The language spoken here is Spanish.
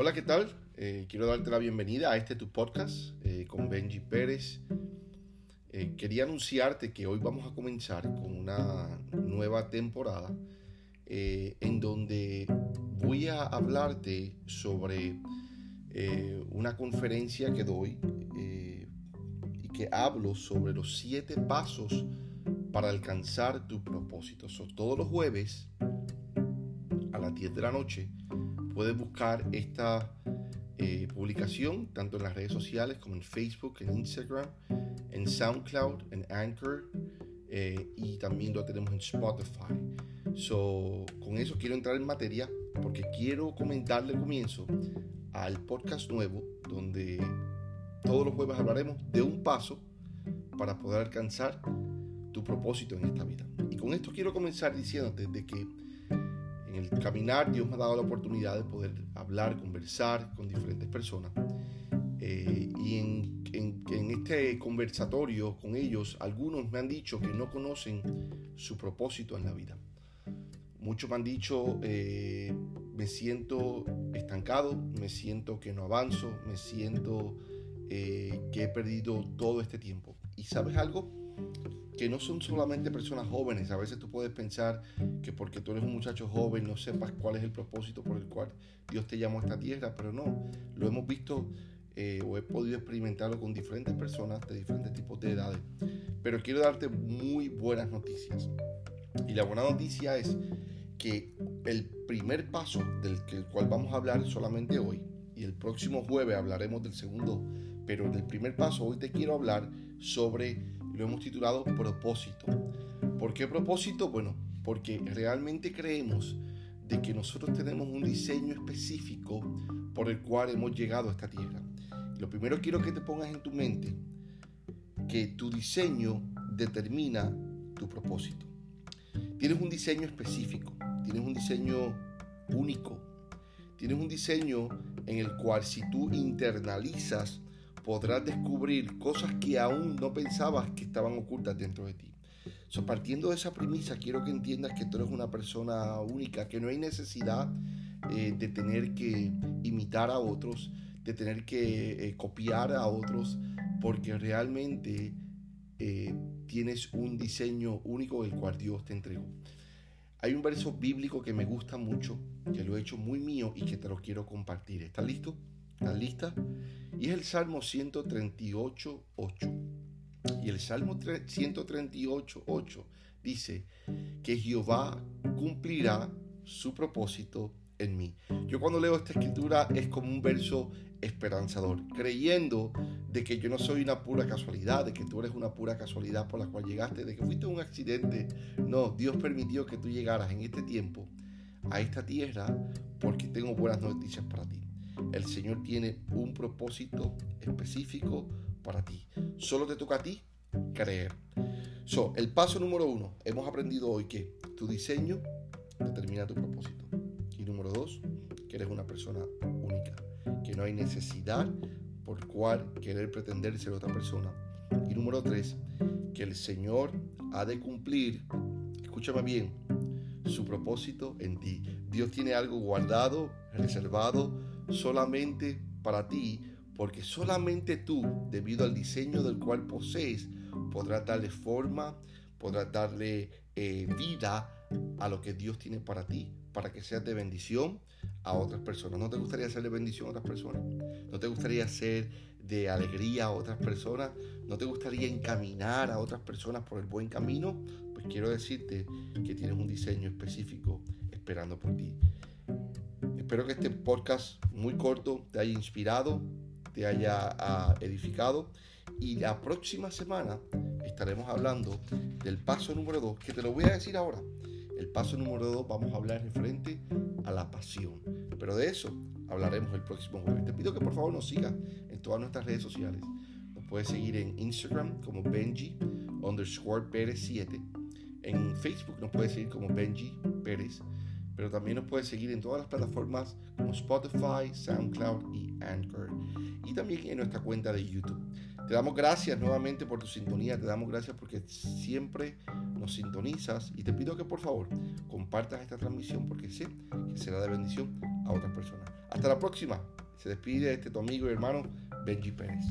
Hola, ¿qué tal? Eh, quiero darte la bienvenida a este tu podcast eh, con Benji Pérez. Eh, quería anunciarte que hoy vamos a comenzar con una nueva temporada en donde voy a hablarte sobre una conferencia que doy y que hablo sobre los siete pasos para alcanzar tu propósito. Son todos los jueves a las 10 de la noche puedes buscar esta eh, publicación tanto en las redes sociales como en Facebook, en Instagram, en SoundCloud, en Anchor eh, y también lo tenemos en Spotify. So, con eso quiero entrar en materia porque quiero comentarle al comienzo al podcast nuevo donde todos los jueves hablaremos de un paso para poder alcanzar tu propósito en esta vida. Y con esto quiero comenzar diciéndote de que el caminar Dios me ha dado la oportunidad de poder hablar, conversar con diferentes personas. Eh, y en, este conversatorio con ellos, algunos me han dicho que no conocen su propósito en la vida. Muchos me han dicho, eh, me siento estancado, me siento que no avanzo, me siento eh, que he perdido todo este tiempo. ¿Y sabes algo? Que no son solamente personas jóvenes. A veces tú puedes pensar que porque tú eres un muchacho joven no sepas cuál es el propósito por el cual Dios te llamó a esta tierra, pero no, lo hemos visto eh, o he podido experimentarlo con diferentes personas de diferentes tipos de edades. Pero quiero darte muy buenas noticias. Y la buena noticia es que el primer paso del cual vamos a hablar solamente hoy, y el próximo jueves hablaremos del segundo, pero del primer paso hoy te quiero hablar sobre lo hemos titulado propósito. ¿Por qué propósito? Bueno, porque realmente creemos de que nosotros tenemos un diseño específico por el cual hemos llegado a esta tierra. Lo primero quiero que te pongas en tu mente que tu diseño determina tu propósito. Tienes un diseño específico, tienes un diseño único, tienes un diseño en el cual si tú internalizas podrás descubrir cosas que aún no pensabas que estaban ocultas dentro de ti. So, partiendo de esa premisa, quiero que entiendas que tú eres una persona única, que no hay necesidad eh, de tener que imitar a otros, de tener que eh, copiar a otros, porque realmente eh, tienes un diseño único el cual Dios te entregó. Hay un verso bíblico que me gusta mucho, que lo he hecho muy mío y que te lo quiero compartir. ¿Estás listo? ¿Estás lista? Y es el Salmo 138, 8. Y el Salmo 138, 8 dice que Jehová cumplirá su propósito en mí. Yo cuando leo esta escritura es como un verso esperanzador, creyendo de que yo no soy una pura casualidad, de que tú eres una pura casualidad por la cual llegaste, de que fuiste un accidente. No, Dios permitió que tú llegaras en este tiempo a esta tierra porque tengo buenas noticias para ti. El Señor tiene un propósito específico para ti. Solo te toca a ti creer. So, el paso número uno, hemos aprendido hoy que tu diseño determina tu propósito. Y número dos, que eres una persona única, que no hay necesidad por cual querer pretender ser otra persona. Y número tres, que el Señor ha de cumplir, escúchame bien, su propósito en ti. Dios tiene algo guardado, reservado solamente para ti, porque solamente tú, debido al diseño del cual posees, podrás darle forma, podrás darle eh, vida a lo que Dios tiene para ti, para que seas de bendición a otras personas. ¿No te gustaría de bendición a otras personas? ¿No te gustaría ser de alegría a otras personas? ¿No te gustaría encaminar a otras personas por el buen camino? Pues quiero decirte que tienes un diseño específico esperando por ti. Espero que este podcast muy corto te haya inspirado, te haya ah, edificado y la próxima semana estaremos hablando del paso número 2, que te lo voy a decir ahora. El paso número 2 vamos a hablar referente a la pasión, pero de eso hablaremos el próximo jueves. Te pido que por favor nos sigas en todas nuestras redes sociales. Nos puedes seguir en Instagram como Benji underscore Pérez 7. En Facebook nos puedes seguir como Benji Pérez pero también nos puedes seguir en todas las plataformas como Spotify, SoundCloud y Anchor. Y también en nuestra cuenta de YouTube. Te damos gracias nuevamente por tu sintonía, te damos gracias porque siempre nos sintonizas y te pido que por favor compartas esta transmisión porque sé que será de bendición a otras personas. Hasta la próxima. Se despide este tu amigo y hermano Benji Pérez.